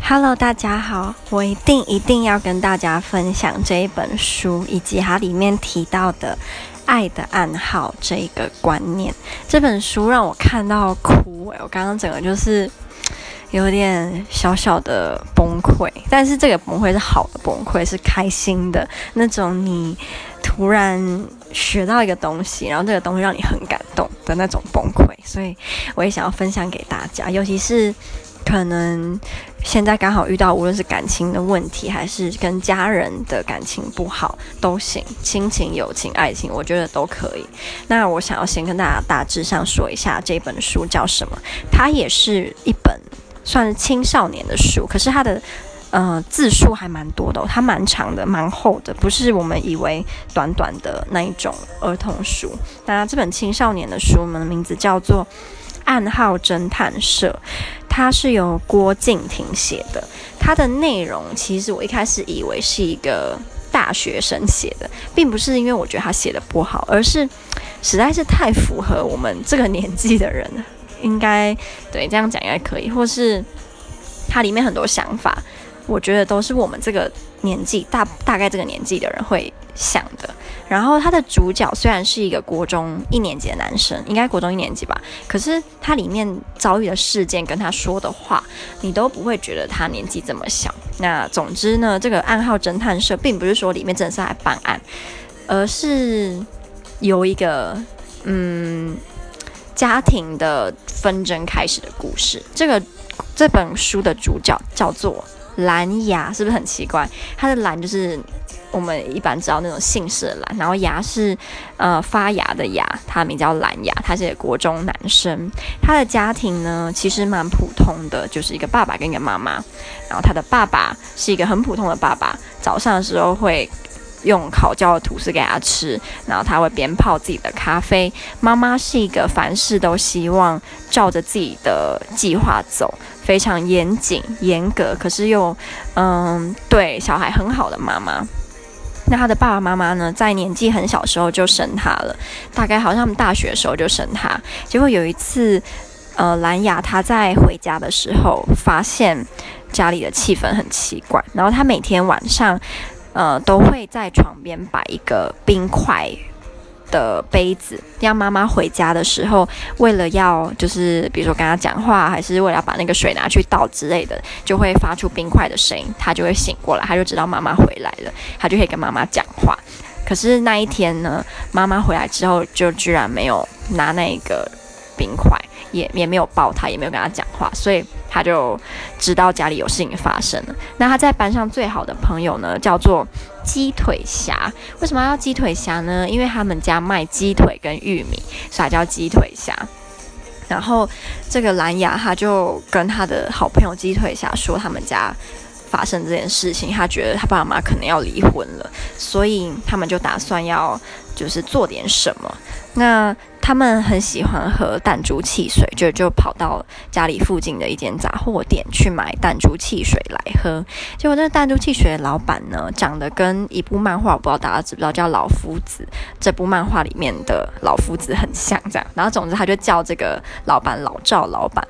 Hello，大家好，我一定一定要跟大家分享这一本书以及它里面提到的爱的暗号这一个观念。这本书让我看到哭，我刚刚整个就是有点小小的崩溃，但是这个崩溃是好的崩溃，是开心的那种。你突然学到一个东西，然后这个东西让你很感动的那种崩溃，所以我也想要分享给大家，尤其是。可能现在刚好遇到，无论是感情的问题，还是跟家人的感情不好，都行。亲情、友情、爱情，我觉得都可以。那我想要先跟大家大致上说一下这本书叫什么。它也是一本算是青少年的书，可是它的呃字数还蛮多的，它蛮长的，蛮厚的，不是我们以为短短的那一种儿童书。那这本青少年的书，我们的名字叫做《暗号侦探社》。它是由郭敬亭写的，它的内容其实我一开始以为是一个大学生写的，并不是因为我觉得他写的不好，而是实在是太符合我们这个年纪的人，应该对这样讲应该可以，或是它里面很多想法，我觉得都是我们这个年纪大大概这个年纪的人会想的。然后他的主角虽然是一个国中一年级的男生，应该国中一年级吧，可是他里面遭遇的事件跟他说的话，你都不会觉得他年纪这么小。那总之呢，这个暗号侦探社并不是说里面真的是来办案，而是由一个嗯家庭的纷争开始的故事。这个这本书的主角叫做蓝牙，是不是很奇怪？他的蓝就是。我们一般知道那种姓氏的蓝，然后牙是呃发芽的芽，他名叫蓝牙，他是国中男生。他的家庭呢其实蛮普通的，就是一个爸爸跟一个妈妈。然后他的爸爸是一个很普通的爸爸，早上的时候会用烤焦的吐司给他吃，然后他会边泡自己的咖啡。妈妈是一个凡事都希望照着自己的计划走，非常严谨严格，可是又嗯对小孩很好的妈妈。那他的爸爸妈妈呢，在年纪很小时候就生他了，大概好像他们大学的时候就生他。结果有一次，呃，蓝芽他在回家的时候，发现家里的气氛很奇怪，然后他每天晚上，呃，都会在床边摆一个冰块。的杯子，让妈妈回家的时候，为了要就是比如说跟他讲话，还是为了把那个水拿去倒之类的，就会发出冰块的声音，他就会醒过来，他就知道妈妈回来了，他就可以跟妈妈讲话。可是那一天呢，妈妈回来之后，就居然没有拿那个冰块，也也没有抱他，也没有跟他讲话，所以他就知道家里有事情发生了。那他在班上最好的朋友呢，叫做。鸡腿侠，为什么要鸡腿侠呢？因为他们家卖鸡腿跟玉米，所以叫鸡腿侠。然后这个蓝牙他就跟他的好朋友鸡腿侠说，他们家发生这件事情，他觉得他爸妈可能要离婚了，所以他们就打算要就是做点什么。那他们很喜欢喝弹珠汽水，就就跑到家里附近的一间杂货店去买弹珠汽水来喝。结果那个弹珠汽水的老板呢，长得跟一部漫画，我不知道大家知不知道，叫《老夫子》。这部漫画里面的老夫子很像这样。然后总之他就叫这个老板老赵老板。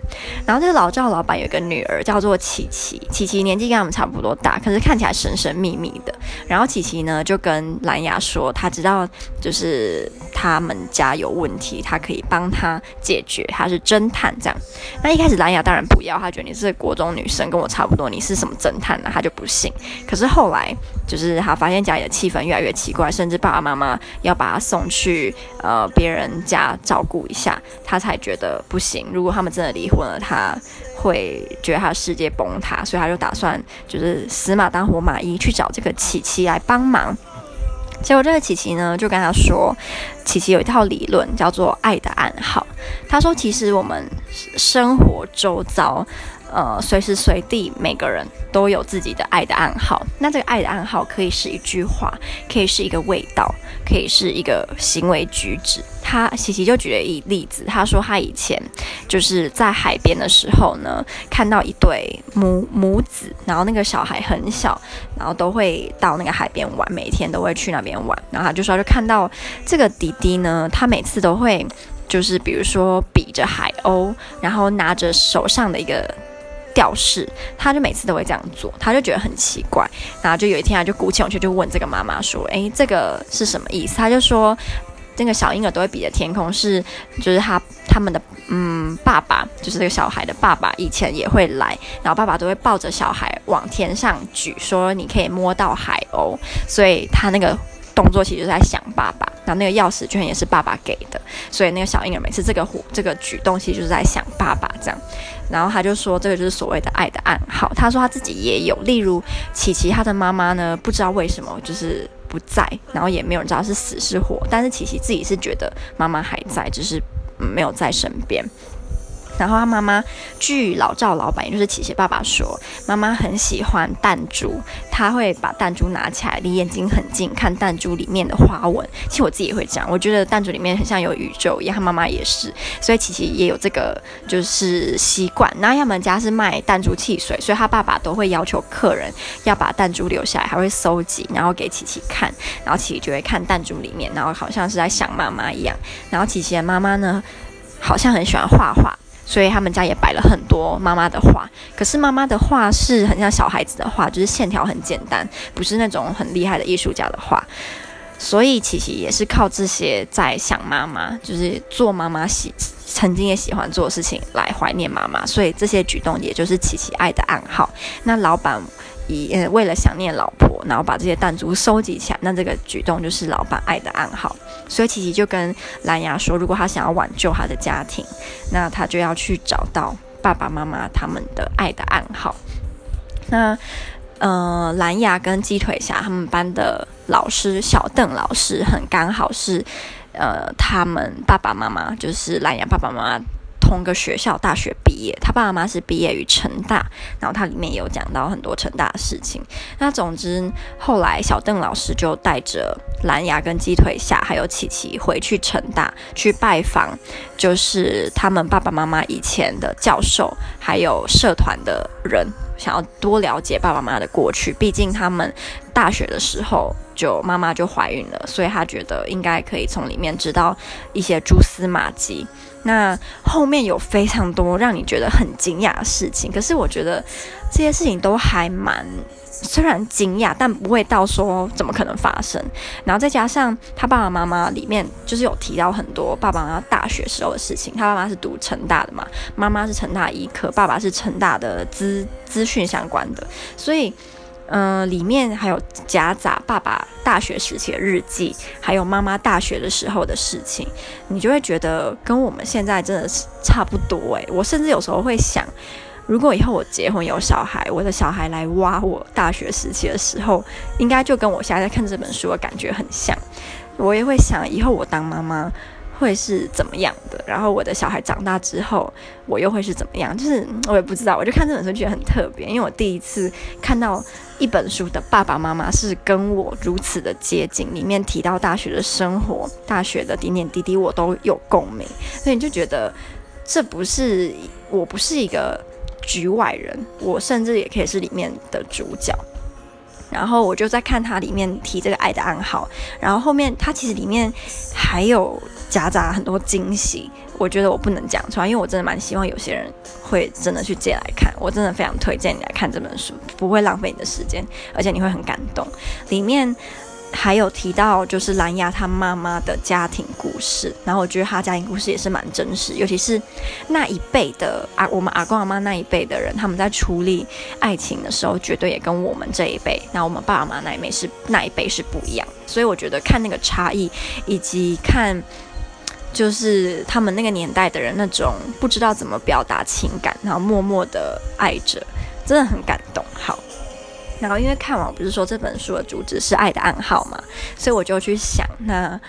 然后这个老赵老板有一个女儿叫做琪琪，琪琪年纪跟他们差不多大，可是看起来神神秘秘的。然后琪琪呢就跟蓝牙说，他知道就是他们家有问题。他可以帮他解决，他是侦探这样。那一开始蓝芽当然不要，他觉得你是国中女生，跟我差不多，你是什么侦探呢？他就不信。可是后来，就是他发现家里的气氛越来越奇怪，甚至爸爸妈妈要把他送去呃别人家照顾一下，他才觉得不行。如果他们真的离婚了，他会觉得他的世界崩塌，所以他就打算就是死马当活马医，去找这个琪琪来帮忙。结果这个琪琪呢，就跟他说，琪琪有一套理论叫做“爱的暗号”。他说，其实我们生活周遭。呃，随时随地，每个人都有自己的爱的暗号。那这个爱的暗号可以是一句话，可以是一个味道，可以是一个行为举止。他琪琪就举了一例子，他说他以前就是在海边的时候呢，看到一对母母子，然后那个小孩很小，然后都会到那个海边玩，每天都会去那边玩。然后他就说，就看到这个弟弟呢，他每次都会就是比如说比着海鸥，然后拿着手上的一个。吊饰，他就每次都会这样做，他就觉得很奇怪。然后就有一天，他就鼓起勇气就问这个妈妈说：“诶，这个是什么意思？”他就说：“这个小婴儿都会比的天空是，就是他他们的嗯爸爸，就是这个小孩的爸爸以前也会来，然后爸爸都会抱着小孩往天上举，说你可以摸到海鸥，所以他那个。”动作其实是在想爸爸，然后那个钥匙圈也是爸爸给的，所以那个小婴儿每次这个这个举动其实就是在想爸爸这样，然后他就说这个就是所谓的爱的暗号。他说他自己也有，例如琪琪他的妈妈呢，不知道为什么就是不在，然后也没有人知道是死是活，但是琪琪自己是觉得妈妈还在，只是没有在身边。然后他妈妈，据老赵老板，也就是琪琪爸爸说，妈妈很喜欢弹珠，他会把弹珠拿起来，离眼睛很近，看弹珠里面的花纹。其实我自己也会这样，我觉得弹珠里面很像有宇宙一样。他妈妈也是，所以琪琪也有这个就是习惯。然后他们家是卖弹珠汽水，所以他爸爸都会要求客人要把弹珠留下来，还会收集，然后给琪琪看，然后琪琪就会看弹珠里面，然后好像是在想妈妈一样。然后琪琪的妈妈呢，好像很喜欢画画。所以他们家也摆了很多妈妈的画，可是妈妈的画是很像小孩子的画，就是线条很简单，不是那种很厉害的艺术家的画。所以琪琪也是靠这些在想妈妈，就是做妈妈喜曾经也喜欢做的事情来怀念妈妈。所以这些举动也就是琪琪爱的暗号。那老板。以呃，为了想念老婆，然后把这些弹珠收集起来，那这个举动就是老板爱的暗号。所以琪琪就跟蓝牙说，如果他想要挽救他的家庭，那他就要去找到爸爸妈妈他们的爱的暗号。那呃，蓝牙跟鸡腿侠他们班的老师小邓老师，很刚好是呃，他们爸爸妈妈就是蓝牙爸爸妈妈。同一个学校大学毕业，他爸爸妈妈是毕业于成大，然后他里面有讲到很多成大的事情。那总之后来小邓老师就带着蓝牙跟鸡腿侠还有琪琪回去成大去拜访，就是他们爸爸妈妈以前的教授还有社团的人，想要多了解爸爸妈妈的过去。毕竟他们大学的时候就妈妈就怀孕了，所以他觉得应该可以从里面知道一些蛛丝马迹。那后面有非常多让你觉得很惊讶的事情，可是我觉得这些事情都还蛮，虽然惊讶，但不会到说怎么可能发生。然后再加上他爸爸妈妈里面就是有提到很多爸爸妈妈大学时候的事情，他爸妈是读成大的嘛，妈妈是成大医科，爸爸是成大的资资讯相关的，所以。嗯、里面还有夹杂爸爸大学时期的日记，还有妈妈大学的时候的事情，你就会觉得跟我们现在真的是差不多诶，我甚至有时候会想，如果以后我结婚有小孩，我的小孩来挖我大学时期的时候，应该就跟我现在在看这本书的感觉很像。我也会想，以后我当妈妈。会是怎么样的？然后我的小孩长大之后，我又会是怎么样？就是我也不知道。我就看这本书觉得很特别，因为我第一次看到一本书的爸爸妈妈是跟我如此的接近。里面提到大学的生活、大学的点点滴滴，我都有共鸣。所以你就觉得这不是，我不是一个局外人，我甚至也可以是里面的主角。然后我就在看它里面提这个爱的暗号，然后后面它其实里面还有。夹杂很多惊喜，我觉得我不能讲出来，因为我真的蛮希望有些人会真的去借来看。我真的非常推荐你来看这本书，不会浪费你的时间，而且你会很感动。里面还有提到就是蓝牙他妈妈的家庭故事，然后我觉得他家庭故事也是蛮真实，尤其是那一辈的啊，我们阿公阿妈那一辈的人，他们在处理爱情的时候，绝对也跟我们这一辈，那我们爸爸妈妈那一辈是那一辈是不一样。所以我觉得看那个差异，以及看。就是他们那个年代的人，那种不知道怎么表达情感，然后默默的爱着，真的很感动。好，然后因为看完，不是说这本书的主旨是爱的暗号嘛，所以我就去想那。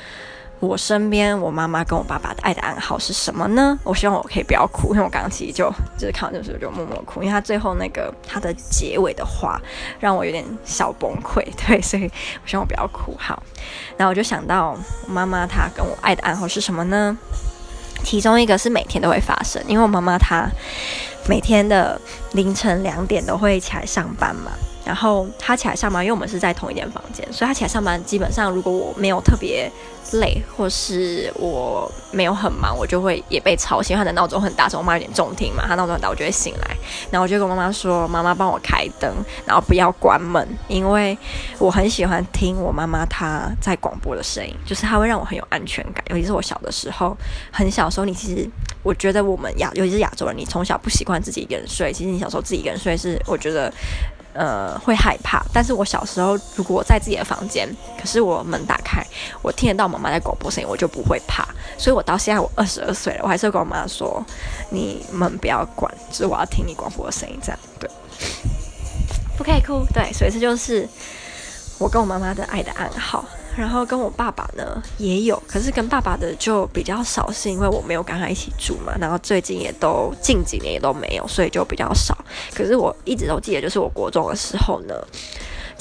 我身边，我妈妈跟我爸爸的爱的暗号是什么呢？我希望我可以不要哭，因为我刚刚其实就就是看完这本书就默默哭，因为他最后那个他的结尾的话让我有点小崩溃，对，所以我希望我不要哭。好，然后我就想到我妈妈她跟我爱的暗号是什么呢？其中一个是每天都会发生，因为我妈妈她每天的凌晨两点都会起来上班嘛。然后他起来上班，因为我们是在同一间房间，所以他起来上班，基本上如果我没有特别累，或是我没有很忙，我就会也被吵醒。他的闹钟很大声，我妈有点重听嘛，他闹钟很大，我就会醒来。然后我就跟我妈妈说：“妈妈帮我开灯，然后不要关门，因为我很喜欢听我妈妈她在广播的声音，就是她会让我很有安全感。尤其是我小的时候，很小的时候，你其实我觉得我们亚，尤其是亚洲人，你从小不习惯自己一个人睡，其实你小时候自己一个人睡是我觉得。”呃，会害怕。但是我小时候，如果我在自己的房间，可是我门打开，我听得到妈妈在广播声音，我就不会怕。所以我到现在我二十二岁了，我还是跟我妈说：“你们不要管，就是我要听你广播的声音。”这样对，不可以哭。对，所以这就是我跟我妈妈的爱的暗号。然后跟我爸爸呢也有，可是跟爸爸的就比较少，是因为我没有跟他一起住嘛。然后最近也都近几年也都没有，所以就比较少。可是我一直都记得，就是我国中的时候呢。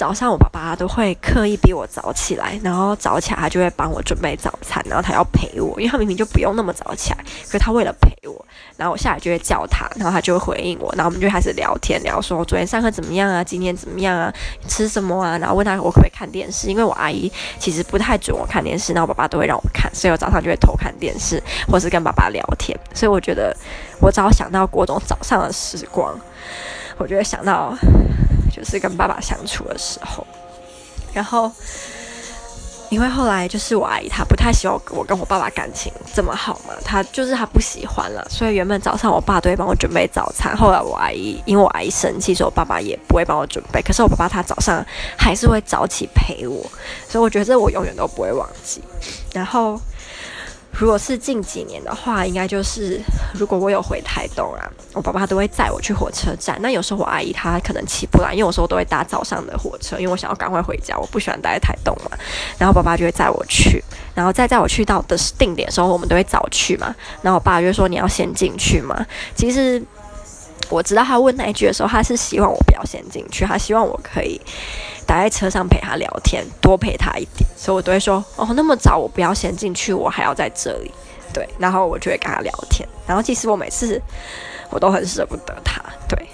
早上我爸爸都会刻意逼我早起来，然后早起来他就会帮我准备早餐，然后他要陪我，因为他明明就不用那么早起来，可是他为了陪我，然后我下来就会叫他，然后他就会回应我，然后我们就开始聊天，聊说昨天上课怎么样啊，今天怎么样啊，吃什么啊，然后问他我可不可以看电视，因为我阿姨其实不太准我看电视，然后我爸爸都会让我看，所以我早上就会偷看电视，或是跟爸爸聊天，所以我觉得我只要想到国中早上的时光，我就会想到。就是跟爸爸相处的时候，然后因为后来就是我阿姨她不太喜欢我跟我爸爸感情这么好嘛，她就是她不喜欢了，所以原本早上我爸都会帮我准备早餐，后来我阿姨因为我阿姨生气，所以我爸爸也不会帮我准备。可是我爸爸他早上还是会早起陪我，所以我觉得这我永远都不会忘记。然后。如果是近几年的话，应该就是如果我有回台东啊，我爸爸都会载我去火车站。那有时候我阿姨她可能起不来，因为有时候都会搭早上的火车，因为我想要赶快回家，我不喜欢待在台东嘛。然后爸爸就会载我去，然后再载我去到的定点的时候，我们都会早去嘛。然后我爸就说：“你要先进去嘛。”其实我知道他问那一句的时候，他是希望我不要先进去，他希望我可以。待在车上陪他聊天，多陪他一点，所以我都会说哦，那么早我不要先进去，我还要在这里，对，然后我就会跟他聊天，然后其实我每次我都很舍不得他，对，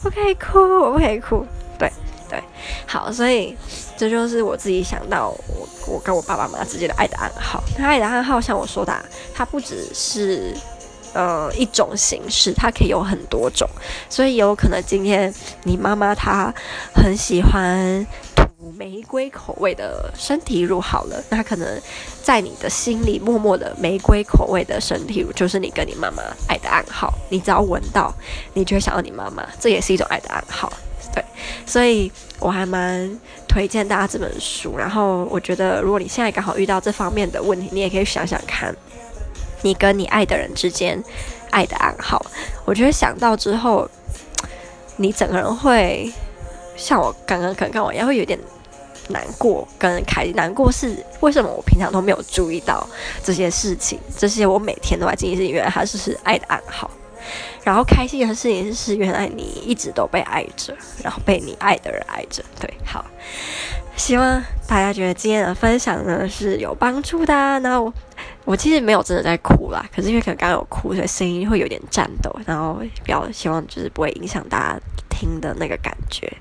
不可以哭，我不可以哭，对对，好，所以这就是我自己想到我我跟我爸爸妈妈之间的爱的暗号，那爱的暗号像我说的啊，它不只是。呃，一种形式，它可以有很多种，所以有可能今天你妈妈她很喜欢涂玫瑰口味的身体乳，好了，那可能在你的心里默默的玫瑰口味的身体乳，就是你跟你妈妈爱的暗号。你只要闻到，你就会想到你妈妈，这也是一种爱的暗号。对，所以我还蛮推荐大家这本书。然后我觉得，如果你现在刚好遇到这方面的问题，你也可以想想看。你跟你爱的人之间，爱的暗号，我觉得想到之后，你整个人会像我刚刚刚刚我一样，会有点难过跟开心。难过是为什么？我平常都没有注意到这些事情，这些我每天都在经历，是原来它是爱的暗号。然后开心的事情是，原来你一直都被爱着，然后被你爱的人爱着。对，好，希望大家觉得今天的分享呢是有帮助的啊。然后。我其实没有真的在哭啦，可是因为可能刚刚有哭，所以声音会有点颤抖，然后比较希望就是不会影响大家听的那个感觉。